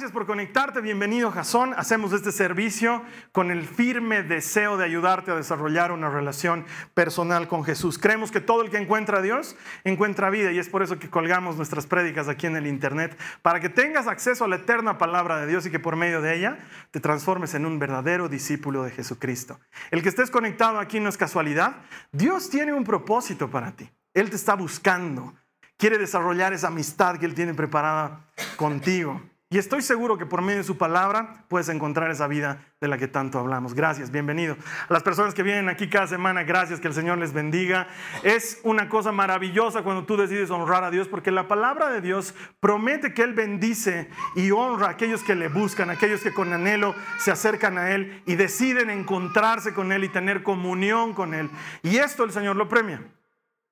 Gracias por conectarte, bienvenido Jason. Hacemos este servicio con el firme deseo de ayudarte a desarrollar una relación personal con Jesús. Creemos que todo el que encuentra a Dios encuentra vida y es por eso que colgamos nuestras prédicas aquí en el Internet, para que tengas acceso a la eterna palabra de Dios y que por medio de ella te transformes en un verdadero discípulo de Jesucristo. El que estés conectado aquí no es casualidad. Dios tiene un propósito para ti. Él te está buscando. Quiere desarrollar esa amistad que Él tiene preparada contigo. Y estoy seguro que por medio de su palabra puedes encontrar esa vida de la que tanto hablamos. Gracias, bienvenido. A las personas que vienen aquí cada semana, gracias, que el Señor les bendiga. Es una cosa maravillosa cuando tú decides honrar a Dios, porque la palabra de Dios promete que Él bendice y honra a aquellos que le buscan, aquellos que con anhelo se acercan a Él y deciden encontrarse con Él y tener comunión con Él. Y esto el Señor lo premia.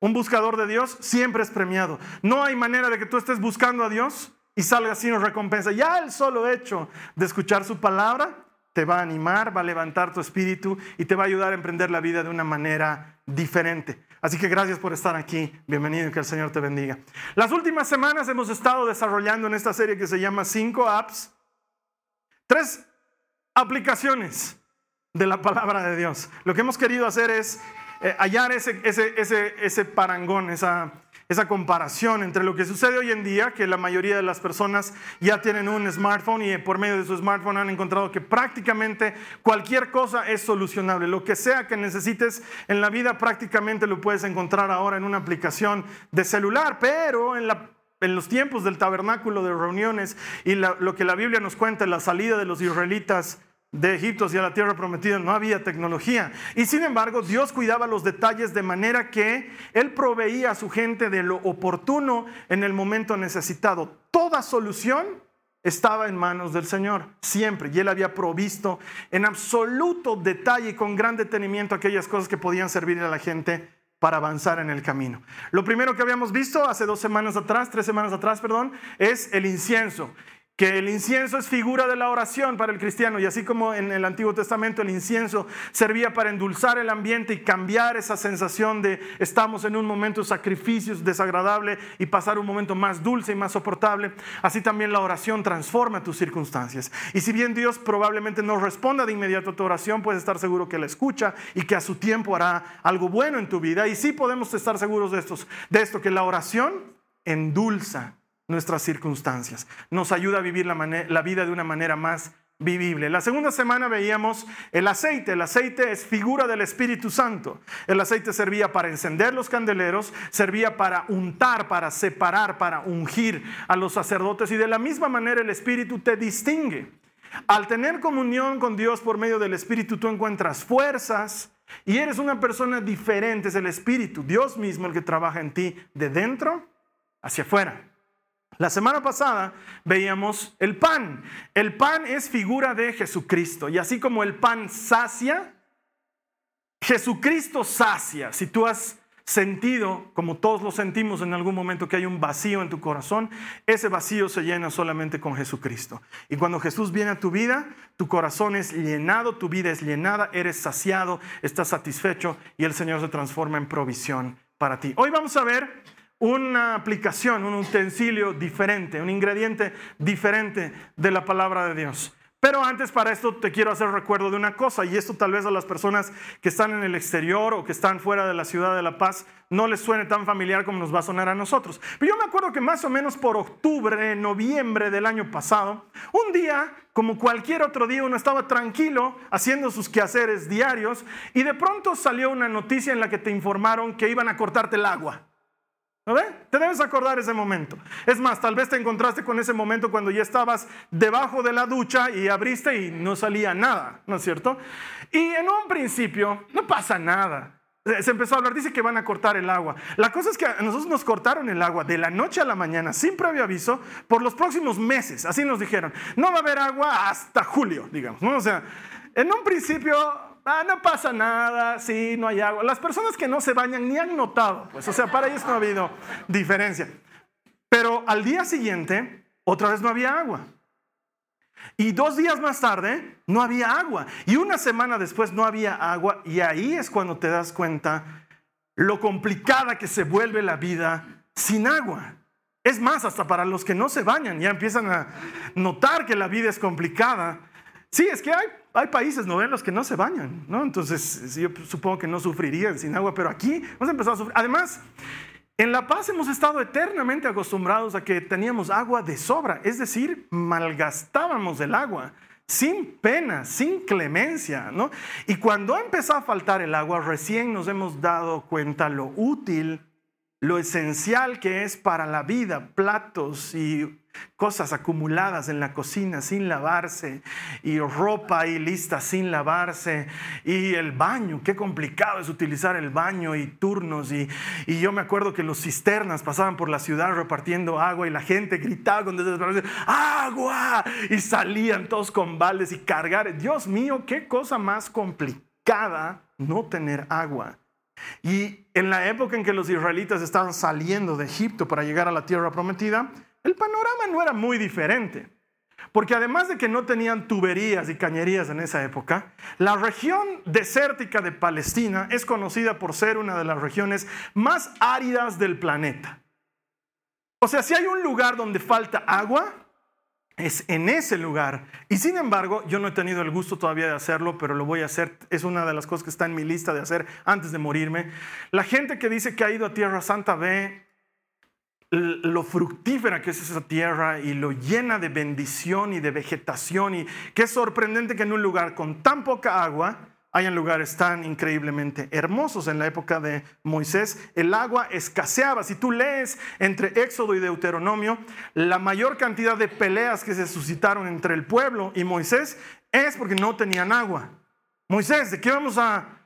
Un buscador de Dios siempre es premiado. No hay manera de que tú estés buscando a Dios y salga sin recompensa. Ya el solo hecho de escuchar su palabra te va a animar, va a levantar tu espíritu y te va a ayudar a emprender la vida de una manera diferente. Así que gracias por estar aquí. Bienvenido y que el Señor te bendiga. Las últimas semanas hemos estado desarrollando en esta serie que se llama 5 apps, tres aplicaciones de la palabra de Dios. Lo que hemos querido hacer es eh, hallar ese, ese, ese parangón, esa esa comparación entre lo que sucede hoy en día, que la mayoría de las personas ya tienen un smartphone y por medio de su smartphone han encontrado que prácticamente cualquier cosa es solucionable. Lo que sea que necesites en la vida prácticamente lo puedes encontrar ahora en una aplicación de celular, pero en en los tiempos del tabernáculo de reuniones y lo que la Biblia nos cuenta, la salida de los israelitas de Egipto hacia la tierra prometida no había tecnología. Y sin embargo, Dios cuidaba los detalles de manera que Él proveía a su gente de lo oportuno en el momento necesitado. Toda solución estaba en manos del Señor, siempre. Y Él había provisto en absoluto detalle y con gran detenimiento aquellas cosas que podían servir a la gente para avanzar en el camino. Lo primero que habíamos visto hace dos semanas atrás, tres semanas atrás, perdón, es el incienso que el incienso es figura de la oración para el cristiano y así como en el Antiguo Testamento el incienso servía para endulzar el ambiente y cambiar esa sensación de estamos en un momento de sacrificios desagradable y pasar un momento más dulce y más soportable, así también la oración transforma tus circunstancias. Y si bien Dios probablemente no responda de inmediato a tu oración, puedes estar seguro que la escucha y que a su tiempo hará algo bueno en tu vida. Y sí podemos estar seguros de, esto, que la oración endulza nuestras circunstancias. Nos ayuda a vivir la, vida de una manera más vivible. La segunda semana veíamos el aceite. El aceite es figura del Espíritu Santo. El aceite servía para encender los candeleros, servía para untar, para separar, para ungir a los sacerdotes y de la misma manera el Espíritu te distingue. Al tener comunión con Dios por medio del Espíritu tú encuentras fuerzas y eres una persona diferente. Es el Espíritu, Dios mismo el que trabaja en ti de dentro hacia afuera. La semana pasada veíamos el pan. El pan es figura de Jesucristo. Y así como el pan sacia, Jesucristo sacia. Si tú has sentido, como todos lo sentimos en algún momento, que hay un vacío en tu corazón, ese vacío se llena solamente con Jesucristo. Y cuando Jesús viene a tu vida, tu corazón es llenado, tu vida es llenada, eres saciado, estás satisfecho y el Señor se transforma en provisión para ti. Hoy vamos a ver una aplicación, un utensilio diferente, un ingrediente diferente de la palabra de Dios. Pero antes para esto te quiero hacer recuerdo de una cosa, y esto tal vez a las personas que están en el exterior o que están fuera de la ciudad de La Paz no les suene tan familiar como nos va a sonar a nosotros. Pero yo me acuerdo que más o menos por octubre, noviembre del año pasado, un día, como cualquier otro día, uno estaba tranquilo haciendo sus quehaceres diarios y de pronto salió una noticia en la que te informaron que iban a cortarte el agua. Te debes acordar ese momento. Es más, tal vez te encontraste con ese momento cuando ya estabas debajo de la ducha y abriste y no salía nada, ¿no es cierto? Y en un principio no pasa nada. Se empezó a hablar, dice que van a cortar el agua. La cosa es que a nosotros nos cortaron el agua de la noche a la mañana, sin previo aviso, por los próximos meses. Así nos dijeron. No va a haber agua hasta julio, digamos. O sea, en un principio Ah, no pasa nada, sí, no hay agua. Las personas que no se bañan ni han notado, pues, o sea, para ellos no ha habido diferencia. Pero al día siguiente, otra vez no había agua. Y dos días más tarde, no había agua. Y una semana después no había agua. Y ahí es cuando te das cuenta lo complicada que se vuelve la vida sin agua. Es más, hasta para los que no se bañan, ya empiezan a notar que la vida es complicada. Sí, es que hay hay países, ¿no? Los que no se bañan, ¿no? Entonces, yo supongo que no sufrirían sin agua, pero aquí hemos empezado a sufrir. Además, en La Paz hemos estado eternamente acostumbrados a que teníamos agua de sobra, es decir, malgastábamos el agua sin pena, sin clemencia, ¿no? Y cuando empezó a faltar el agua, recién nos hemos dado cuenta lo útil, lo esencial que es para la vida, platos y cosas acumuladas en la cocina sin lavarse y ropa ahí lista sin lavarse y el baño, qué complicado es utilizar el baño y turnos y, y yo me acuerdo que los cisternas pasaban por la ciudad repartiendo agua y la gente gritaba con desesperación, agua y salían todos con baldes y cargar, Dios mío, qué cosa más complicada no tener agua. Y en la época en que los israelitas estaban saliendo de Egipto para llegar a la tierra prometida, el panorama no era muy diferente. Porque además de que no tenían tuberías y cañerías en esa época, la región desértica de Palestina es conocida por ser una de las regiones más áridas del planeta. O sea, si hay un lugar donde falta agua, es en ese lugar. Y sin embargo, yo no he tenido el gusto todavía de hacerlo, pero lo voy a hacer. Es una de las cosas que está en mi lista de hacer antes de morirme. La gente que dice que ha ido a Tierra Santa ve lo fructífera que es esa tierra y lo llena de bendición y de vegetación y qué sorprendente que en un lugar con tan poca agua hayan lugares tan increíblemente hermosos. En la época de Moisés el agua escaseaba. Si tú lees entre Éxodo y Deuteronomio, la mayor cantidad de peleas que se suscitaron entre el pueblo y Moisés es porque no tenían agua. Moisés, ¿de qué vamos a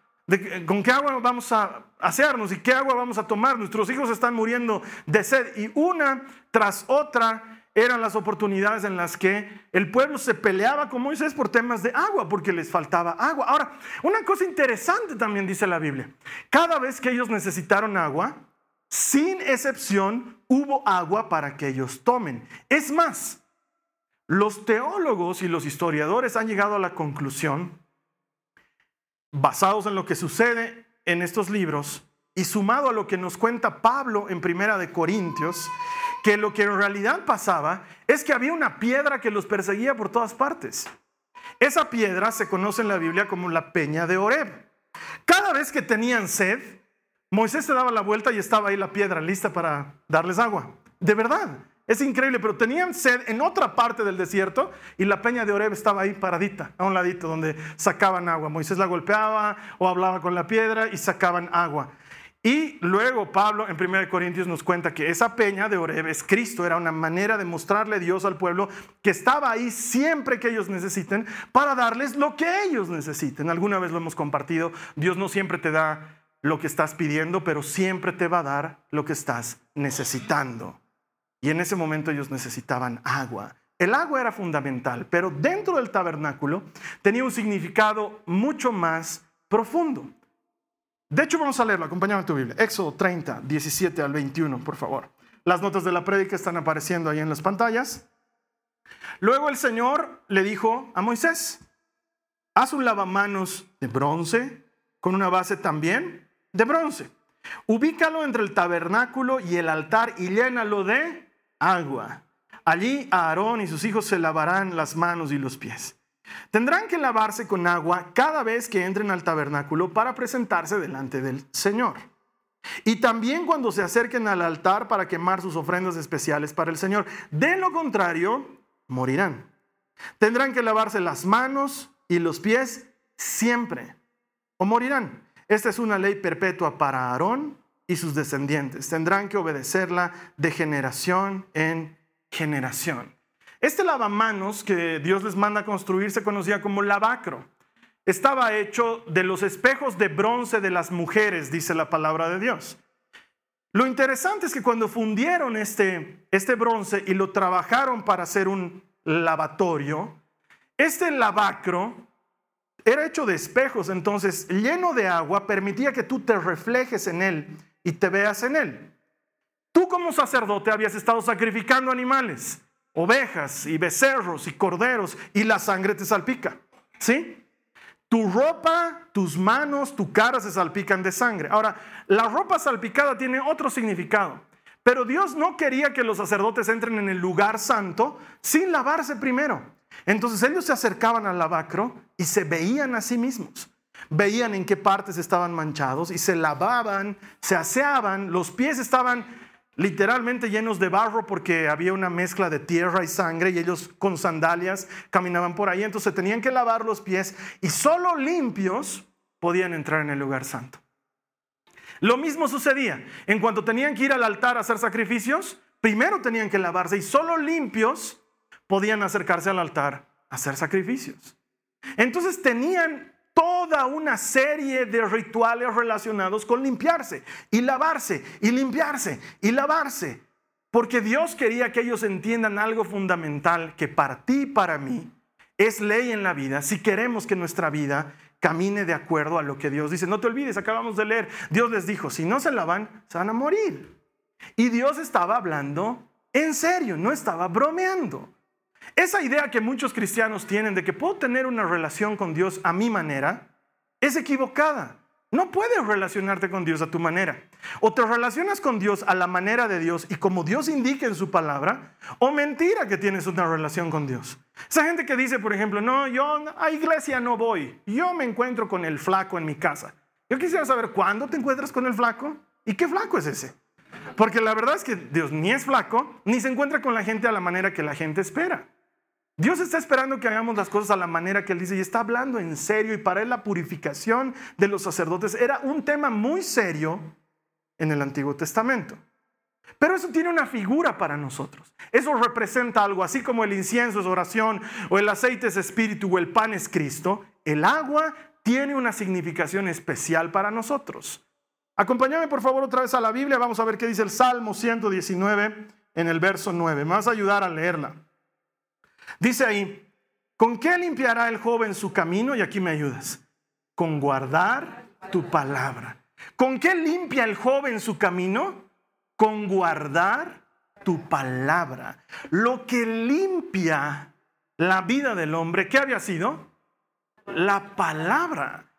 ¿Con qué agua vamos a hacernos y qué agua vamos a tomar? Nuestros hijos están muriendo de sed y una tras otra eran las oportunidades en las que el pueblo se peleaba con Moisés por temas de agua, porque les faltaba agua. Ahora, una cosa interesante también dice la Biblia. Cada vez que ellos necesitaron agua, sin excepción, hubo agua para que ellos tomen. Es más, los teólogos y los historiadores han llegado a la conclusión basados en lo que sucede en estos libros y sumado a lo que nos cuenta Pablo en Primera de Corintios, que lo que en realidad pasaba es que había una piedra que los perseguía por todas partes. Esa piedra se conoce en la Biblia como la peña de Oreb. Cada vez que tenían sed, Moisés se daba la vuelta y estaba ahí la piedra lista para darles agua. De verdad. Es increíble, pero tenían sed en otra parte del desierto y la peña de Oreb estaba ahí paradita, a un ladito, donde sacaban agua. Moisés la golpeaba o hablaba con la piedra y sacaban agua. Y luego Pablo en 1 Corintios nos cuenta que esa peña de Oreb es Cristo, era una manera de mostrarle Dios al pueblo que estaba ahí siempre que ellos necesiten para darles lo que ellos necesiten. Alguna vez lo hemos compartido, Dios no siempre te da lo que estás pidiendo, pero siempre te va a dar lo que estás necesitando. Y en ese momento ellos necesitaban agua. El agua era fundamental, pero dentro del tabernáculo tenía un significado mucho más profundo. De hecho, vamos a leerlo, acompáñame a tu Biblia. Éxodo 30, 17 al 21, por favor. Las notas de la prédica están apareciendo ahí en las pantallas. Luego el Señor le dijo a Moisés, haz un lavamanos de bronce con una base también de bronce. Ubícalo entre el tabernáculo y el altar y llénalo de agua. Allí Aarón y sus hijos se lavarán las manos y los pies. Tendrán que lavarse con agua cada vez que entren al tabernáculo para presentarse delante del Señor. Y también cuando se acerquen al altar para quemar sus ofrendas especiales para el Señor. De lo contrario, morirán. Tendrán que lavarse las manos y los pies siempre o morirán. Esta es una ley perpetua para Aarón y sus descendientes. Tendrán que obedecerla de generación en generación. Este lavamanos que Dios les manda construir se conocía como lavacro. Estaba hecho de los espejos de bronce de las mujeres, dice la palabra de Dios. Lo interesante es que cuando fundieron este, este bronce y lo trabajaron para hacer un lavatorio, este lavacro era hecho de espejos, entonces lleno de agua permitía que tú te reflejes en él y te veas en él. Tú como sacerdote habías estado sacrificando animales ovejas y becerros y corderos y la sangre te salpica. ¿Sí? Tu ropa, tus manos, tu cara se salpican de sangre. Ahora, la ropa salpicada tiene otro significado. Pero Dios no quería que los sacerdotes entren en el lugar santo sin lavarse primero. Entonces ellos se acercaban al lavacro y se veían a sí mismos. Veían en qué partes estaban manchados y se lavaban, se aseaban, los pies estaban literalmente llenos de barro porque había una mezcla de tierra y sangre y ellos con sandalias caminaban por ahí, entonces tenían que lavar los pies y solo limpios podían entrar en el lugar santo. Lo mismo sucedía, en cuanto tenían que ir al altar a hacer sacrificios, primero tenían que lavarse y solo limpios podían acercarse al altar a hacer sacrificios. Entonces tenían toda una serie de rituales relacionados con limpiarse y lavarse y limpiarse y lavarse. Porque Dios quería que ellos entiendan algo fundamental que para ti y para mí es ley en la vida si queremos que nuestra vida camine de acuerdo a lo que Dios dice. No te olvides, acabamos de leer, Dios les dijo, si no se lavan, se van a morir. Y Dios estaba hablando en serio, no estaba bromeando. Esa idea que muchos cristianos tienen de que puedo tener una relación con Dios a mi manera es equivocada. No puedes relacionarte con Dios a tu manera. O te relacionas con Dios a la manera de Dios y como Dios indica en su palabra, o mentira que tienes una relación con Dios. Esa gente que dice, por ejemplo, no, yo a iglesia no voy, yo me encuentro con el flaco en mi casa. Yo quisiera saber cuándo te encuentras con el flaco y qué flaco es ese. Porque la verdad es que Dios ni es flaco, ni se encuentra con la gente a la manera que la gente espera. Dios está esperando que hagamos las cosas a la manera que Él dice y está hablando en serio y para Él la purificación de los sacerdotes era un tema muy serio en el Antiguo Testamento. Pero eso tiene una figura para nosotros. Eso representa algo, así como el incienso es oración o el aceite es espíritu o el pan es Cristo, el agua tiene una significación especial para nosotros. Acompáñame por favor otra vez a la Biblia, vamos a ver qué dice el Salmo 119 en el verso 9. Me vas a ayudar a leerla. Dice ahí, ¿con qué limpiará el joven su camino? Y aquí me ayudas. Con guardar tu palabra. ¿Con qué limpia el joven su camino? Con guardar tu palabra. Lo que limpia la vida del hombre, ¿qué había sido? La palabra.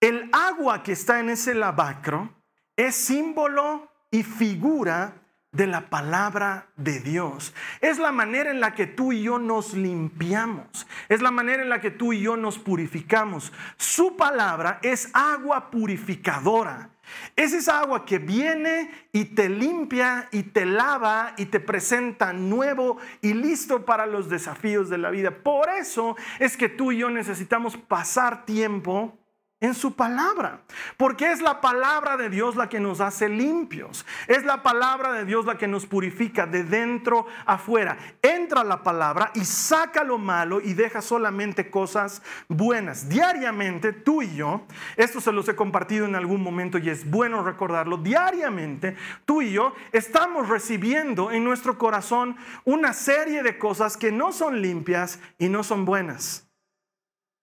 El agua que está en ese lavacro es símbolo y figura de la palabra de Dios. Es la manera en la que tú y yo nos limpiamos. Es la manera en la que tú y yo nos purificamos. Su palabra es agua purificadora. Es esa agua que viene y te limpia y te lava y te presenta nuevo y listo para los desafíos de la vida. Por eso es que tú y yo necesitamos pasar tiempo en su palabra. Porque es la palabra de Dios la que nos hace limpios. Es la palabra de Dios la que nos purifica de dentro afuera. Entra la palabra y saca lo malo y deja solamente cosas buenas. Diariamente tú y yo, esto se los he compartido en algún momento y es bueno recordarlo, diariamente tú y yo estamos recibiendo en nuestro corazón una serie de cosas que no son limpias y no son buenas.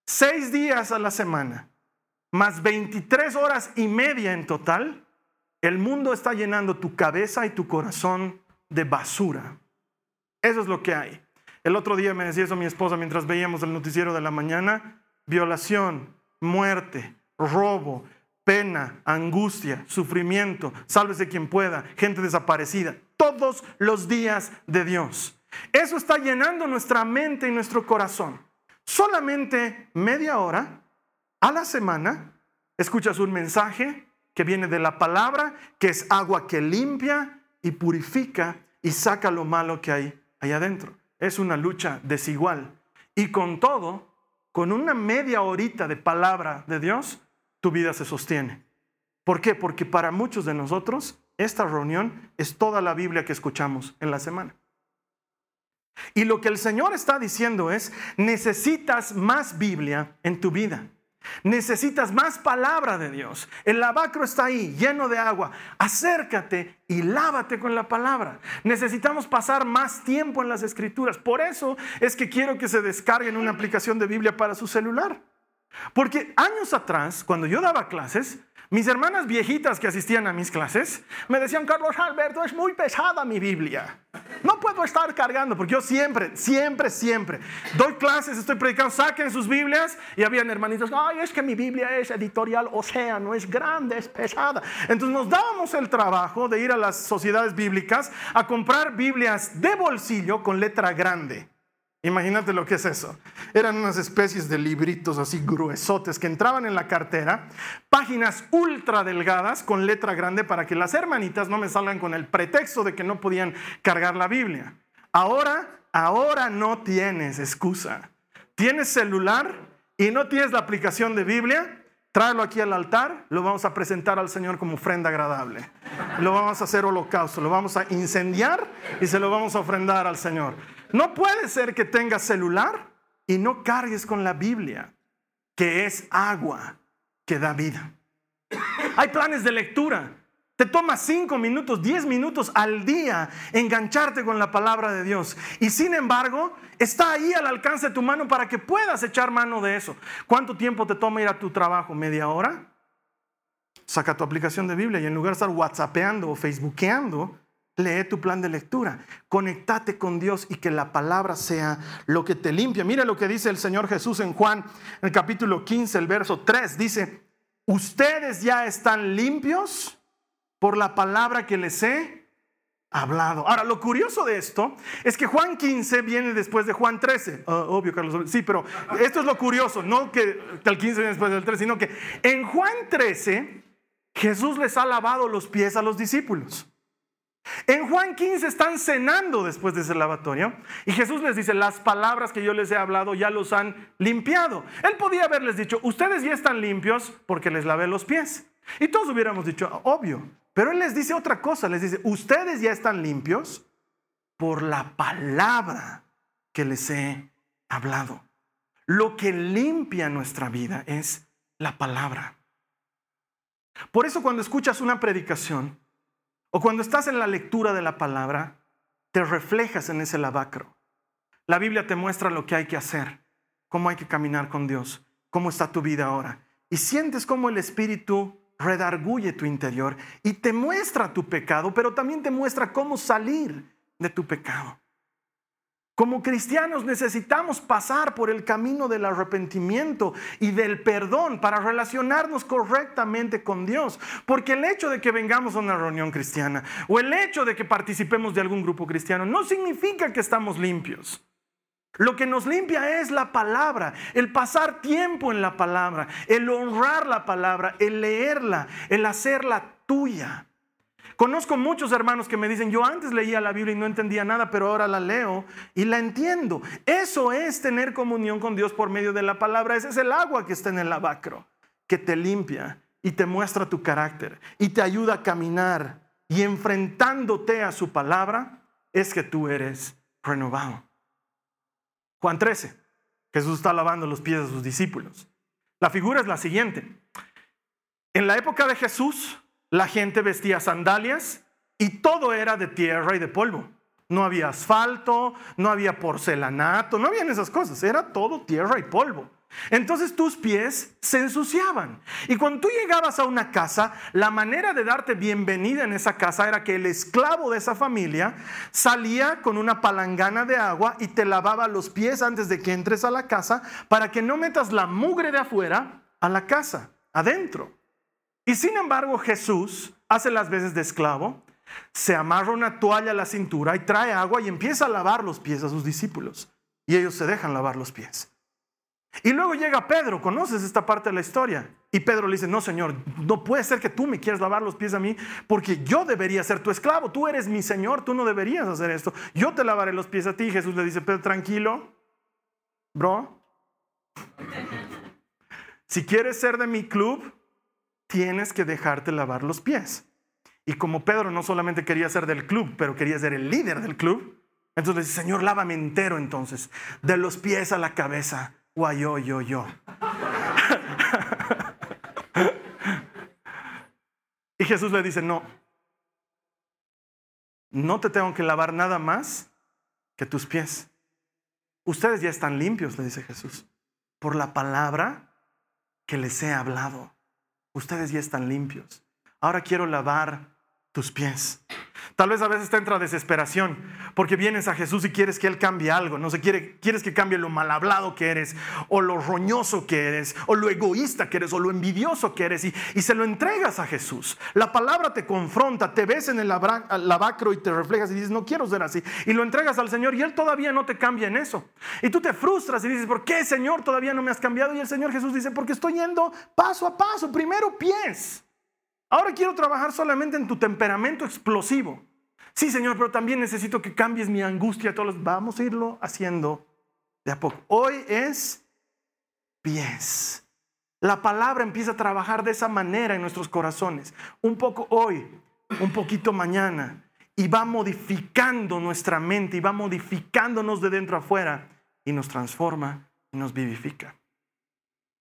Seis días a la semana más 23 horas y media en total, el mundo está llenando tu cabeza y tu corazón de basura. Eso es lo que hay. El otro día me decía eso mi esposa mientras veíamos el noticiero de la mañana. Violación, muerte, robo, pena, angustia, sufrimiento, sálvese quien pueda, gente desaparecida, todos los días de Dios. Eso está llenando nuestra mente y nuestro corazón. Solamente media hora a la semana escuchas un mensaje que viene de la palabra, que es agua que limpia y purifica y saca lo malo que hay ahí adentro. Es una lucha desigual. Y con todo, con una media horita de palabra de Dios, tu vida se sostiene. ¿Por qué? Porque para muchos de nosotros esta reunión es toda la Biblia que escuchamos en la semana. Y lo que el Señor está diciendo es, necesitas más Biblia en tu vida. Necesitas más palabra de Dios. El lavacro está ahí, lleno de agua. Acércate y lávate con la palabra. Necesitamos pasar más tiempo en las escrituras. Por eso es que quiero que se descarguen una aplicación de Biblia para su celular. Porque años atrás, cuando yo daba clases, mis hermanas viejitas que asistían a mis clases me decían, Carlos Alberto, es muy pesada mi Biblia. No puedo estar cargando, porque yo siempre, siempre, siempre doy clases, estoy predicando, saquen sus Biblias. Y habían hermanitos, ay, es que mi Biblia es editorial Océano, es grande, es pesada. Entonces nos dábamos el trabajo de ir a las sociedades bíblicas a comprar Biblias de bolsillo con letra grande. Imagínate lo que es eso. Eran unas especies de libritos así gruesotes que entraban en la cartera, páginas ultra delgadas con letra grande para que las hermanitas no me salgan con el pretexto de que no podían cargar la Biblia. Ahora, ahora no tienes excusa. Tienes celular y no tienes la aplicación de Biblia, tráelo aquí al altar, lo vamos a presentar al Señor como ofrenda agradable. Lo vamos a hacer holocausto, lo vamos a incendiar y se lo vamos a ofrendar al Señor. No puede ser que tengas celular y no cargues con la Biblia, que es agua que da vida. Hay planes de lectura. Te toma cinco minutos, diez minutos al día engancharte con la palabra de Dios. Y sin embargo, está ahí al alcance de tu mano para que puedas echar mano de eso. ¿Cuánto tiempo te toma ir a tu trabajo? ¿Media hora? Saca tu aplicación de Biblia y en lugar de estar whatsappeando o facebookeando, Lee tu plan de lectura, conectate con Dios y que la palabra sea lo que te limpia. Mira lo que dice el Señor Jesús en Juan, el capítulo 15, el verso 3, dice, ustedes ya están limpios por la palabra que les he hablado. Ahora, lo curioso de esto es que Juan 15 viene después de Juan 13. Ah, obvio, Carlos. Sí, pero esto es lo curioso, no que el 15 viene después del 13, sino que en Juan 13 Jesús les ha lavado los pies a los discípulos. En Juan 15 están cenando después de ese lavatorio y Jesús les dice, las palabras que yo les he hablado ya los han limpiado. Él podía haberles dicho, ustedes ya están limpios porque les lavé los pies. Y todos hubiéramos dicho, obvio. Pero Él les dice otra cosa, les dice, ustedes ya están limpios por la palabra que les he hablado. Lo que limpia nuestra vida es la palabra. Por eso cuando escuchas una predicación, o cuando estás en la lectura de la palabra, te reflejas en ese lavacro. La Biblia te muestra lo que hay que hacer, cómo hay que caminar con Dios, cómo está tu vida ahora. Y sientes cómo el Espíritu redarguye tu interior y te muestra tu pecado, pero también te muestra cómo salir de tu pecado. Como cristianos necesitamos pasar por el camino del arrepentimiento y del perdón para relacionarnos correctamente con Dios. Porque el hecho de que vengamos a una reunión cristiana o el hecho de que participemos de algún grupo cristiano no significa que estamos limpios. Lo que nos limpia es la palabra, el pasar tiempo en la palabra, el honrar la palabra, el leerla, el hacerla tuya. Conozco muchos hermanos que me dicen, yo antes leía la Biblia y no entendía nada, pero ahora la leo y la entiendo. Eso es tener comunión con Dios por medio de la palabra. Ese es el agua que está en el lavacro, que te limpia y te muestra tu carácter y te ayuda a caminar. Y enfrentándote a su palabra, es que tú eres renovado. Juan 13, Jesús está lavando los pies de sus discípulos. La figura es la siguiente. En la época de Jesús, la gente vestía sandalias y todo era de tierra y de polvo. No había asfalto, no había porcelanato, no habían esas cosas, era todo tierra y polvo. Entonces tus pies se ensuciaban. Y cuando tú llegabas a una casa, la manera de darte bienvenida en esa casa era que el esclavo de esa familia salía con una palangana de agua y te lavaba los pies antes de que entres a la casa para que no metas la mugre de afuera a la casa, adentro. Y sin embargo Jesús hace las veces de esclavo, se amarra una toalla a la cintura y trae agua y empieza a lavar los pies a sus discípulos. Y ellos se dejan lavar los pies. Y luego llega Pedro, conoces esta parte de la historia. Y Pedro le dice, no Señor, no puede ser que tú me quieras lavar los pies a mí, porque yo debería ser tu esclavo, tú eres mi Señor, tú no deberías hacer esto. Yo te lavaré los pies a ti. Jesús le dice, Pedro, tranquilo, bro. Si quieres ser de mi club, tienes que dejarte lavar los pies. Y como Pedro no solamente quería ser del club, pero quería ser el líder del club, entonces dice, Señor, lávame entero entonces, de los pies a la cabeza. Guay, yo, yo, yo. y Jesús le dice, no, no te tengo que lavar nada más que tus pies. Ustedes ya están limpios, le dice Jesús, por la palabra que les he hablado. Ustedes ya están limpios. Ahora quiero lavar tus pies. Tal vez a veces te entra desesperación porque vienes a Jesús y quieres que Él cambie algo. No sé, quiere, quieres que cambie lo mal hablado que eres, o lo roñoso que eres, o lo egoísta que eres, o lo envidioso que eres, y, y se lo entregas a Jesús. La palabra te confronta, te ves en el lavacro y te reflejas y dices, no quiero ser así. Y lo entregas al Señor y Él todavía no te cambia en eso. Y tú te frustras y dices, ¿por qué, Señor, todavía no me has cambiado? Y el Señor Jesús dice, porque estoy yendo paso a paso, primero pies. Ahora quiero trabajar solamente en tu temperamento explosivo. Sí, Señor, pero también necesito que cambies mi angustia. Todos vamos a irlo haciendo de a poco. Hoy es pies. La palabra empieza a trabajar de esa manera en nuestros corazones. Un poco hoy, un poquito mañana. Y va modificando nuestra mente y va modificándonos de dentro afuera y nos transforma y nos vivifica.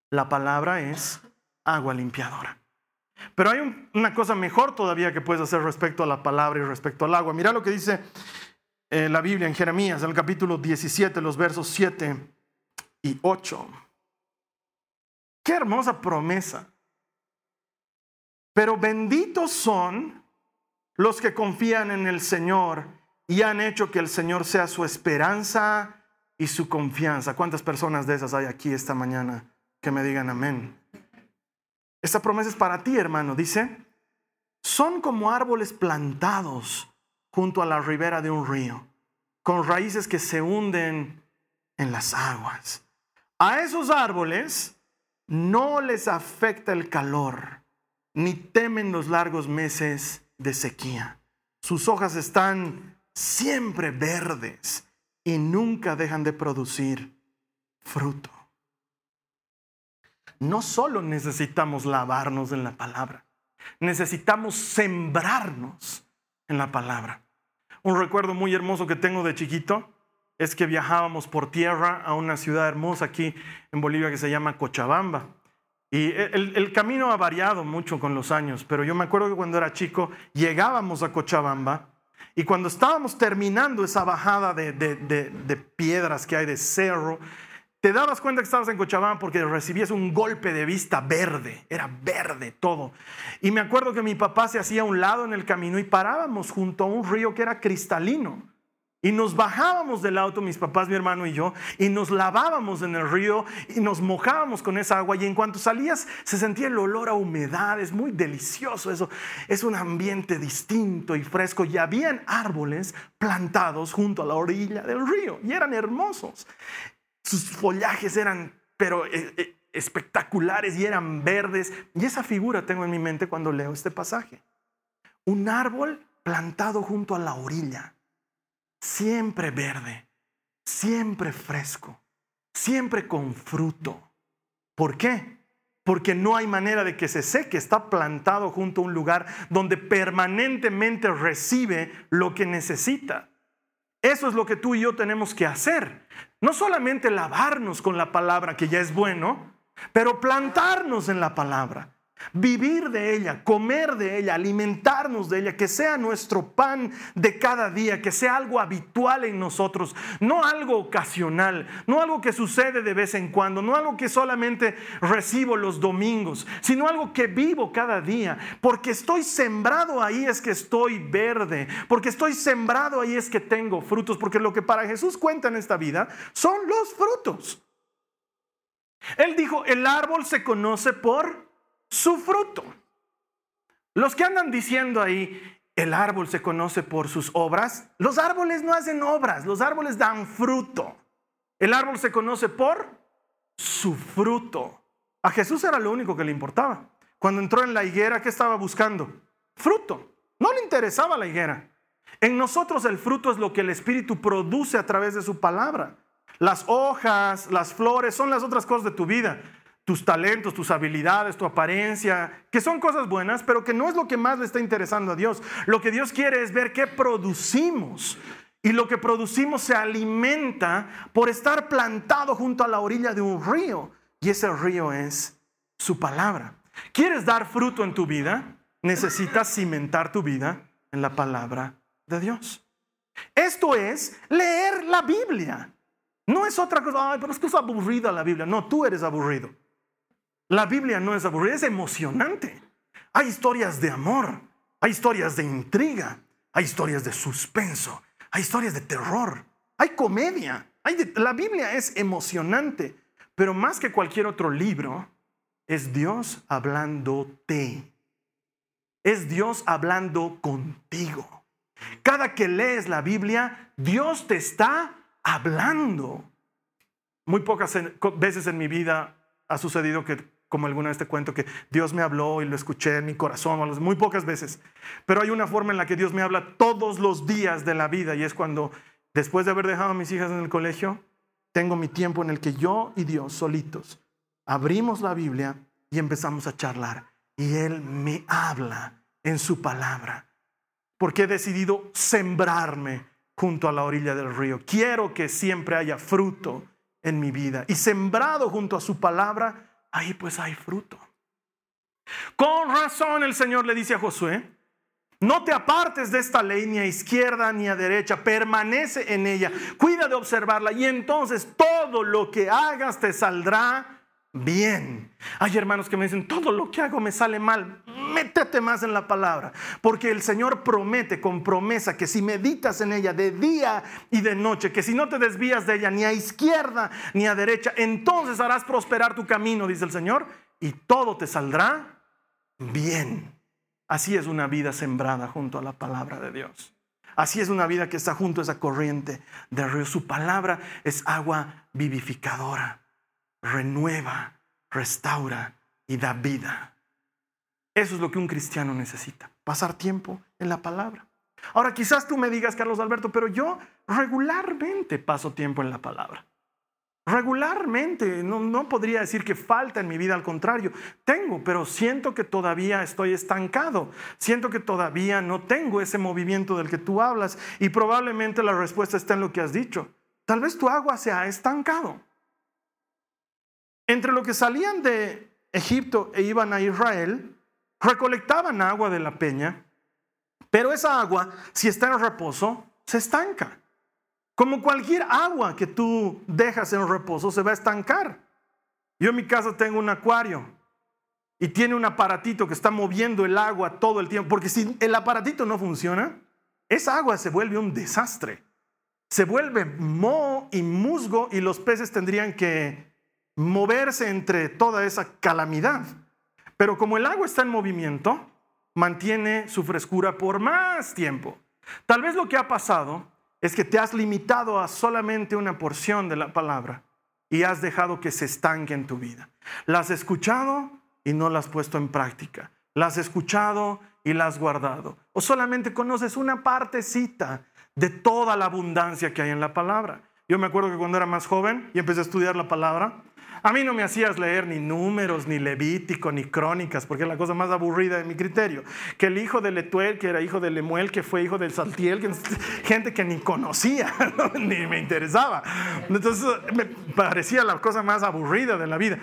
La palabra es agua limpiadora. Pero hay una cosa mejor todavía que puedes hacer respecto a la palabra y respecto al agua. Mira lo que dice eh, la Biblia en Jeremías, en el capítulo 17, los versos 7 y 8. Qué hermosa promesa. Pero benditos son los que confían en el Señor y han hecho que el Señor sea su esperanza y su confianza. ¿Cuántas personas de esas hay aquí esta mañana que me digan amén? Esta promesa es para ti, hermano. Dice, son como árboles plantados junto a la ribera de un río, con raíces que se hunden en las aguas. A esos árboles no les afecta el calor, ni temen los largos meses de sequía. Sus hojas están siempre verdes y nunca dejan de producir fruto no solo necesitamos lavarnos en la palabra, necesitamos sembrarnos en la palabra. Un recuerdo muy hermoso que tengo de chiquito es que viajábamos por tierra a una ciudad hermosa aquí en Bolivia que se llama Cochabamba. Y el, camino ha variado mucho con los años, pero yo me acuerdo que cuando era chico llegábamos a Cochabamba y cuando estábamos terminando esa bajada de, de piedras que hay de cerro, te dabas cuenta que estabas en Cochabamba porque recibías un golpe de vista verde, era verde todo. Y me acuerdo que mi papá se hacía a un lado en el camino y parábamos junto a un río que era cristalino. Y nos bajábamos del auto, mis papás, mi hermano y yo, y nos lavábamos en el río y nos mojábamos con esa agua. Y en cuanto salías, se sentía el olor a humedad, es muy delicioso eso. Es un ambiente distinto y fresco. Y habían árboles plantados junto a la orilla del río y eran hermosos. Sus follajes eran, pero eh, eh, espectaculares y eran verdes. Y esa figura tengo en mi mente cuando leo este pasaje. Un árbol plantado junto a la orilla, siempre verde, siempre fresco, siempre con fruto. ¿Por qué? Porque no hay manera de que se seque, está plantado junto a un lugar donde permanentemente recibe lo que necesita. Eso es lo que tú y yo tenemos que hacer. No solamente lavarnos con la palabra, que ya es bueno, pero plantarnos en la palabra vivir de ella, comer de ella, alimentarnos de ella, que sea nuestro pan de cada día, que sea algo habitual en nosotros, no algo ocasional, no algo que sucede de vez en cuando, no algo que solamente recibo los domingos, sino algo que vivo cada día, porque estoy sembrado ahí es que estoy verde, porque estoy sembrado ahí es que tengo frutos, porque lo que para Jesús cuenta en esta vida son los frutos. Él dijo, el árbol se conoce por su fruto. Los que andan diciendo ahí, el árbol se conoce por sus obras, los árboles no hacen obras, los árboles dan fruto. El árbol se conoce por su fruto. A Jesús era lo único que le importaba. Cuando entró en la higuera, ¿qué estaba buscando? Fruto. No le interesaba la higuera. En nosotros el fruto es lo que el Espíritu produce a través de su palabra. Las hojas, las flores son las otras cosas de tu vida. Tus talentos, tus habilidades, tu apariencia, que son cosas buenas, pero que no es lo que más le está interesando a Dios. Lo que Dios quiere es ver qué producimos. Y lo que producimos se alimenta por estar plantado junto a la orilla de un río. Y ese río es su palabra. ¿Quieres dar fruto en tu vida? Necesitas cimentar tu vida en la palabra de Dios. Esto es leer la Biblia. No es otra cosa, ay, pero es que es aburrida la Biblia. No, tú eres aburrido. La Biblia no es aburrida, es emocionante. Hay historias de amor, hay historias de intriga, hay historias de suspenso, hay historias de terror, hay comedia. La Biblia es emocionante, pero más que cualquier otro libro, es Dios hablándote. Es Dios hablando contigo. Cada que lees la Biblia, Dios te está hablando. Muy pocas veces en mi vida ha sucedido que, como alguna vez te cuento, que Dios me habló y lo escuché en mi corazón, muy pocas veces. Pero hay una forma en la que Dios me habla todos los días de la vida y es cuando, después de haber dejado a mis hijas en el colegio, tengo mi tiempo en el que yo y Dios solitos abrimos la Biblia y empezamos a charlar. Y Él me habla en su palabra, porque he decidido sembrarme junto a la orilla del río. Quiero que siempre haya fruto en mi vida. Y sembrado junto a su palabra, ahí pues hay fruto. Con razón el Señor le dice a Josué, no te apartes de esta ley ni a izquierda ni a derecha, permanece en ella, cuida de observarla y entonces todo lo que hagas te saldrá bien. Hay hermanos que me dicen, todo lo que hago me sale mal. Métete más en la palabra, porque el Señor promete con promesa que si meditas en ella de día y de noche, que si no te desvías de ella ni a izquierda ni a derecha, entonces harás prosperar tu camino, dice el Señor, y todo te saldrá bien. Así es una vida sembrada junto a la palabra de Dios. Así es una vida que está junto a esa corriente de río. Su palabra es agua vivificadora renueva, restaura y da vida. Eso es lo que un cristiano necesita, pasar tiempo en la palabra. Ahora quizás tú me digas, Carlos Alberto, pero yo regularmente paso tiempo en la palabra. Regularmente, no, no, podría decir que falta en mi vida, al contrario, tengo, pero siento que todavía estoy estancado, siento que todavía no tengo ese movimiento del que tú hablas y probablemente la respuesta está en lo que has dicho. Tal vez tu agua se ha estancado. Entre los que salían de Egipto e iban a Israel, recolectaban agua de la peña, pero esa agua, si está en reposo, se estanca. Como cualquier agua que tú dejas en reposo, se va a estancar. Yo en mi casa tengo un acuario y tiene un aparatito que está moviendo el agua todo el tiempo, porque si el aparatito no funciona, esa agua se vuelve un desastre. Se vuelve moho y musgo y los peces tendrían que moverse entre toda esa calamidad. Pero como el agua está en movimiento, mantiene su frescura por más tiempo. Tal vez lo que ha pasado es que te has limitado a solamente una porción de la palabra y has dejado que se estanque en tu vida. La has escuchado y no la has puesto en práctica. La has escuchado y la has guardado. O solamente conoces una partecita de toda la abundancia que hay en la palabra. Yo me acuerdo que cuando era más joven y empecé a estudiar la palabra, a mí no me hacías leer ni números, ni levítico, ni crónicas, porque es la cosa más aburrida de mi criterio. Que el hijo de Letuel, que era hijo de Lemuel, que fue hijo del Saltiel, que, gente que ni conocía, ni me interesaba. Entonces me parecía la cosa más aburrida de la vida.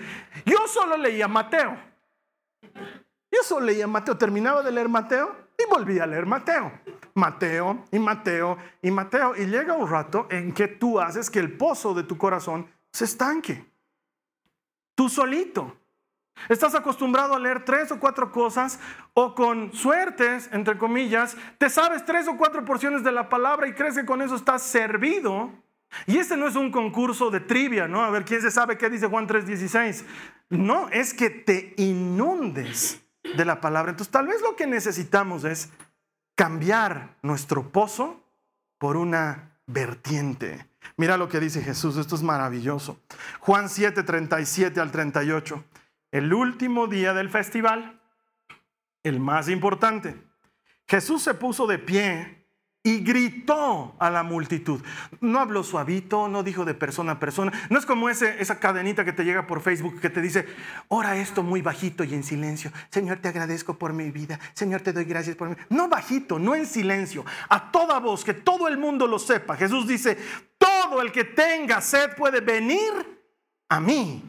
Yo solo leía Mateo. Yo solo leía Mateo, terminaba de leer Mateo y volvía a leer Mateo. Mateo y Mateo y Mateo. Y llega un rato en que tú haces que el pozo de tu corazón se estanque tú solito. Estás acostumbrado a leer tres o cuatro cosas o con suertes, entre comillas, te sabes tres o cuatro porciones de la palabra y crees que con eso estás servido. Y este no es un concurso de trivia, ¿no? A ver quién se sabe qué dice Juan 3:16. No, es que te inundes de la palabra. Entonces, tal vez lo que necesitamos es cambiar nuestro pozo por una vertiente. Mira lo que dice Jesús, esto es maravilloso. Juan 7, 37 al 38. El último día del festival, el más importante. Jesús se puso de pie y gritó a la multitud. No habló suavito, no dijo de persona a persona. No es como ese, esa cadenita que te llega por Facebook que te dice, ora esto muy bajito y en silencio. Señor, te agradezco por mi vida. Señor, te doy gracias por mi No bajito, no en silencio. A toda voz, que todo el mundo lo sepa. Jesús dice, todo el que tenga sed puede venir a mí.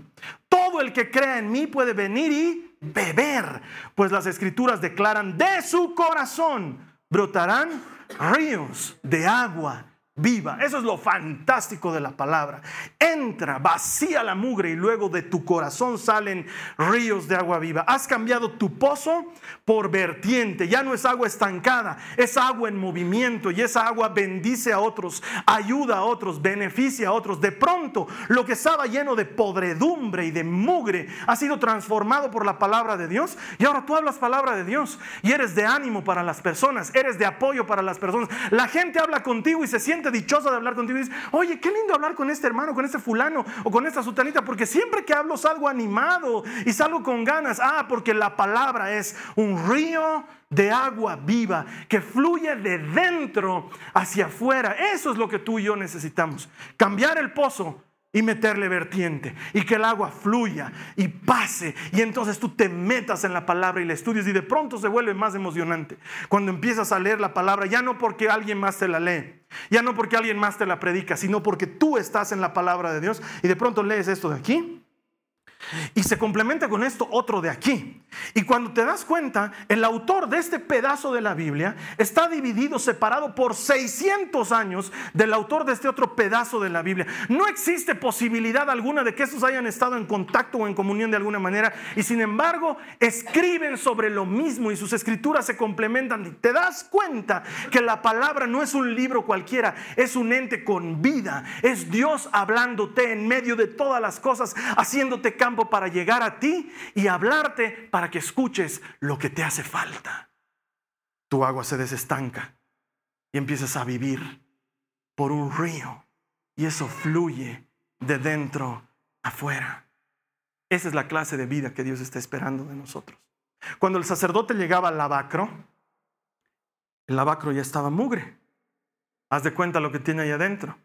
Todo el que crea en mí puede venir y beber. Pues las escrituras declaran, de su corazón brotarán ríos de agua viva. Eso es lo fantástico de la palabra. Entra, vacía la mugre y luego de tu corazón salen ríos de agua viva. Has cambiado tu pozo por vertiente. Ya no es agua estancada, es agua en movimiento y esa agua bendice a otros, ayuda a otros, beneficia a otros. De pronto, lo que estaba lleno de podredumbre y de mugre ha sido transformado por la palabra de Dios y ahora tú hablas palabra de Dios y eres de ánimo para las personas, eres de apoyo para las personas. La gente habla contigo y se siente dichoso de hablar contigo y dices, oye, qué lindo hablar con este hermano, con este fulano o con esta sutanita, porque siempre que hablo salgo animado y salgo con ganas. Ah, porque la palabra es un río de agua viva que fluye de dentro hacia afuera. Eso es lo que tú y yo necesitamos. Cambiar el pozo y meterle vertiente y que el agua fluya y pase y entonces tú te metas en la palabra y la estudies y de pronto se vuelve más emocionante cuando empiezas a leer la palabra ya no porque alguien más te la lee ya no porque alguien más te la predica sino porque tú estás en la palabra de Dios y de pronto lees esto de aquí y se complementa con esto otro de aquí. Y cuando te das cuenta, el autor de este pedazo de la Biblia está dividido, separado por 600 años del autor de este otro pedazo de la Biblia. No existe posibilidad alguna de que estos hayan estado en contacto o en comunión de alguna manera. Y sin embargo, escriben sobre lo mismo y sus escrituras se complementan. Y te das cuenta que la palabra no es un libro cualquiera, es un ente con vida. Es Dios hablándote en medio de todas las cosas, haciéndote campo para llegar a ti y hablarte que escuches lo que te hace falta. Tu agua se desestanca y empiezas a vivir por un río y eso fluye de dentro afuera. Esa es la clase de vida que Dios está esperando de nosotros. Cuando el sacerdote llegaba al lavacro, el lavacro ya estaba mugre. Haz de cuenta lo que tiene ahí adentro.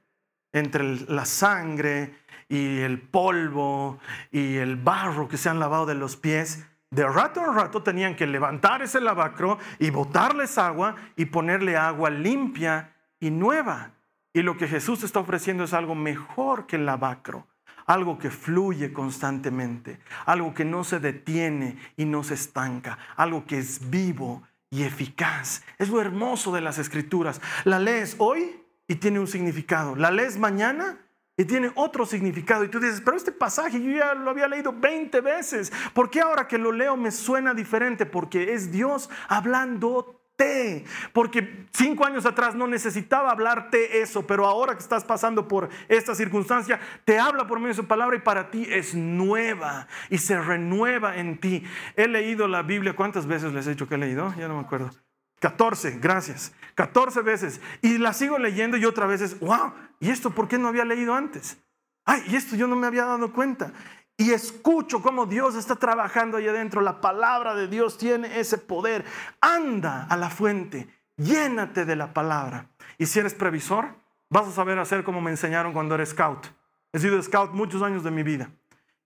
Entre la sangre y el polvo y el barro que se han lavado de los pies, de rato a rato tenían que levantar ese lavacro y botarles agua y ponerle agua limpia y nueva. Y lo que Jesús está ofreciendo es algo mejor que el lavacro, algo que fluye constantemente, algo que no se detiene y no se estanca, algo que es vivo y eficaz. Es lo hermoso de las escrituras. La lees hoy y tiene un significado. La lees mañana y tiene otro significado. Y tú dices, pero este pasaje yo ya lo había leído 20 veces. ¿Por qué ahora que lo leo me suena diferente? Porque es Dios hablándote. Porque cinco años atrás no necesitaba hablarte eso, pero ahora que estás pasando por esta circunstancia, te habla por medio de su palabra y para ti es nueva y se renueva en ti. He leído la Biblia, ¿cuántas veces les he dicho que he leído? Ya no me acuerdo. 14, gracias. 14 veces. Y la sigo leyendo y otra vez es, wow, ¿y esto por qué no había leído antes? Ay, y esto yo no me había dado cuenta. Y escucho cómo Dios está trabajando ahí adentro. La palabra de Dios tiene ese poder. Anda a la fuente, llénate de la palabra. Y si eres previsor, vas a saber hacer como me enseñaron cuando era scout. He sido scout muchos años de mi vida.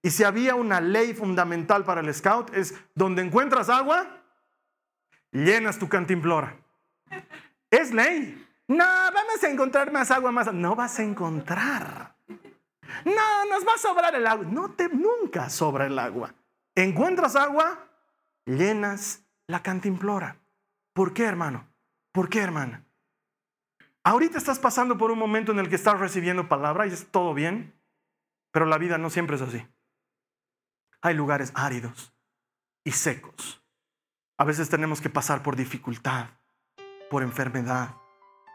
Y si había una ley fundamental para el scout, es donde encuentras agua, llenas tu cantimplora. Es ley. No, vamos a encontrar más agua, más. No vas a encontrar. No, nos va a sobrar el agua. No te nunca sobra el agua. Encuentras agua, llenas la cantimplora. ¿Por qué, hermano? ¿Por qué, hermana? Ahorita estás pasando por un momento en el que estás recibiendo palabra y es todo bien, pero la vida no siempre es así. Hay lugares áridos y secos a veces tenemos que pasar por dificultad, por enfermedad,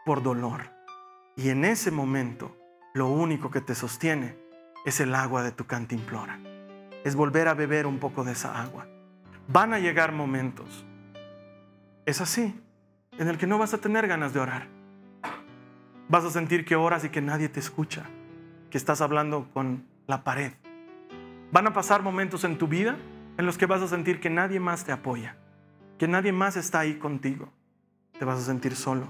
por dolor. Y en ese momento, lo único que te sostiene es el agua de tu cantimplora. Es volver a beber un poco de esa agua. Van a llegar momentos, es así, en el que no vas a tener ganas de orar. Vas a sentir que oras y que nadie te escucha, que estás hablando con la pared. Van a pasar momentos en tu vida en los que vas a sentir que nadie más te apoya que nadie más está ahí contigo, te vas a sentir solo.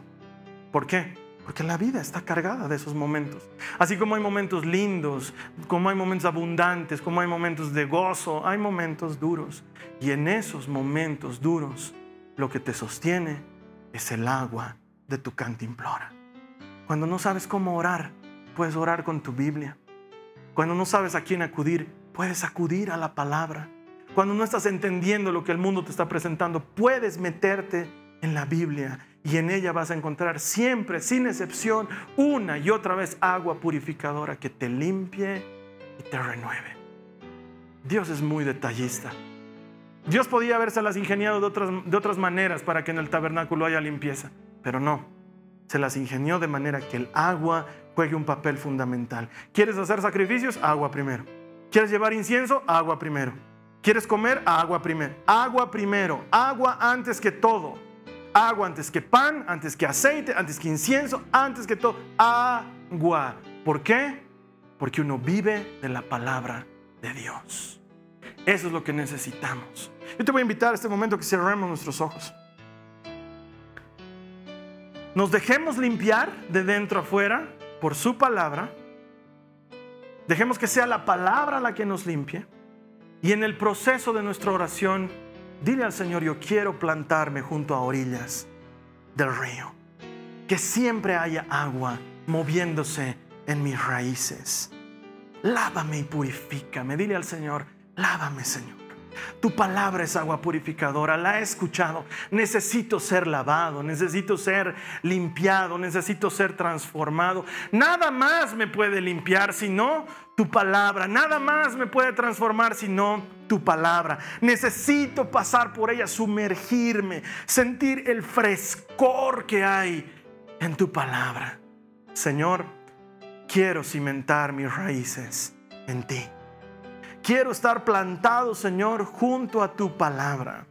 ¿Por qué? Porque la vida está cargada de esos momentos. Así como hay momentos lindos, como hay momentos abundantes, como hay momentos de gozo, hay momentos duros. Y en esos momentos duros, lo que te sostiene es el agua de tu cantimplora. Cuando no sabes cómo orar, puedes orar con tu Biblia. Cuando no sabes a quién acudir, puedes acudir a la palabra. Cuando no estás entendiendo lo que el mundo te está presentando, puedes meterte en la Biblia y en ella vas a encontrar siempre, sin excepción, una y otra vez agua purificadora que te limpie y te renueve. Dios es muy detallista. Dios podía las ingeniado de otras, de otras maneras para que en el tabernáculo haya limpieza, pero no. Se las ingenió de manera que el agua juegue un papel fundamental. ¿Quieres hacer sacrificios? Agua primero. ¿Quieres llevar incienso? Agua primero. ¿Quieres comer? Agua primero. Agua primero. Agua antes que todo agua antes que pan, antes que aceite, antes que incienso, antes que todo. Agua. ¿Por qué? Porque uno vive de la palabra de Dios. Eso es lo que necesitamos. Yo te voy a invitar a este momento que cerremos nuestros ojos. Nos dejemos limpiar de dentro afuera por su palabra. Dejemos que sea la palabra la que nos limpie. Y en el proceso de nuestra oración, Dile al Señor, yo quiero plantarme junto a orillas del río. Que siempre haya agua moviéndose en mis raíces. Lávame y purifícame. Dile al Señor, lávame Señor. Tu palabra es agua purificadora, la he escuchado. Necesito ser lavado, necesito ser limpiado, necesito ser transformado. Nada más me puede limpiar si no tu palabra. Nada más me puede transformar si no tu palabra. Necesito pasar por ella, sumergirme, sentir el frescor que hay en tu palabra. Señor, quiero cimentar mis raíces en ti. Quiero estar plantado, Señor, junto a tu palabra.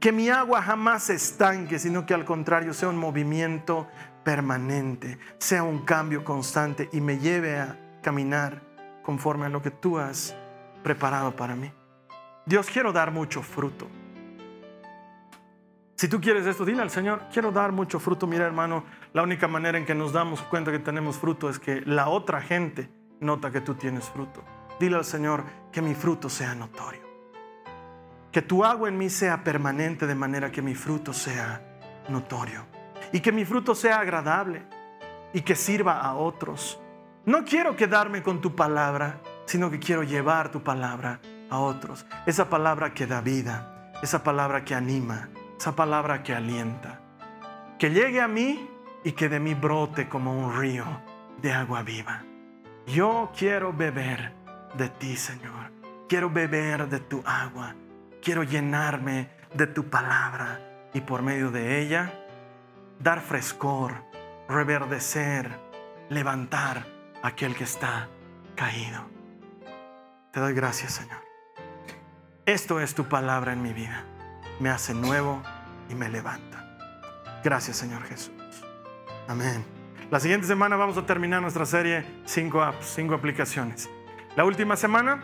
Que mi agua jamás se estanque, sino que al contrario sea un movimiento permanente, sea un cambio constante y me lleve a caminar conforme a lo que tú has preparado para mí. Dios, quiero dar mucho fruto. Si tú quieres esto, dile al Señor, quiero dar mucho fruto. Mira, hermano, la única manera en que nos damos cuenta que tenemos fruto es que la otra gente nota que tú tienes fruto. Dile al Señor que mi fruto sea notorio. Que tu agua en mí sea permanente de manera que mi fruto sea notorio. Y que mi fruto sea agradable y que sirva a otros. No quiero quedarme con tu palabra, sino que quiero llevar tu palabra a otros. Esa palabra que da vida, esa palabra que anima, esa palabra que alienta. Que llegue a mí y que de mí brote como un río de agua viva. Yo quiero beber de ti, Señor. Quiero beber de tu agua. Quiero llenarme de tu palabra y por medio de ella dar frescor, reverdecer, levantar aquel que está caído. Te doy gracias, Señor. Esto es tu palabra en mi vida. Me hace nuevo y me levanta. Gracias, Señor Jesús. Amén. La siguiente semana vamos a terminar nuestra serie 5 apps, 5 aplicaciones. La última semana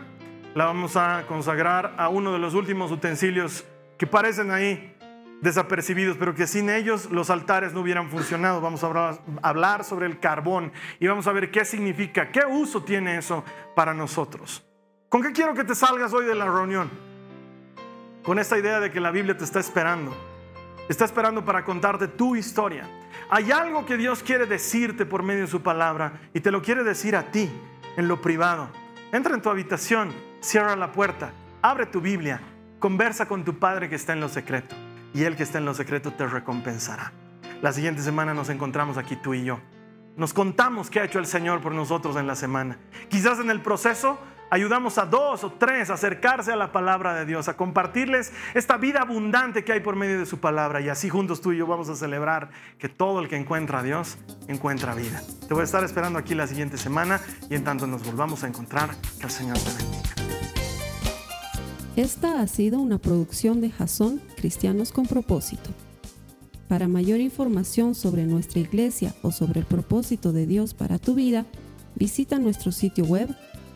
la vamos a consagrar a uno de los últimos utensilios que parecen ahí desapercibidos, pero que sin ellos los altares no hubieran funcionado. Vamos a hablar sobre el carbón y vamos a ver qué significa, qué uso tiene eso para nosotros. ¿Con qué quiero que te salgas hoy de la reunión? Con esta idea de que la Biblia te está esperando. Está esperando para contarte tu historia. Hay algo que Dios quiere decirte por medio de su palabra y te lo quiere decir a ti en lo privado. Entra en tu habitación, cierra la puerta, abre tu Biblia, conversa con tu Padre que está en lo secreto y Él que está en lo secreto te recompensará. La siguiente semana nos encontramos aquí tú y yo. Nos contamos qué ha hecho el Señor por nosotros en la semana. Quizás en el proceso ayudamos a dos o tres a acercarse a la palabra de Dios, a compartirles esta vida abundante que hay por medio de su palabra. Y así juntos tú y yo vamos a celebrar que todo el que encuentra a Dios encuentra vida. Te voy a estar esperando aquí la siguiente semana y en tanto nos volvamos a encontrar, que el Señor te bendiga. Esta ha sido una producción de Jason Cristianos con Propósito. Para mayor información sobre nuestra iglesia o sobre el propósito de Dios para tu vida, visita nuestro sitio web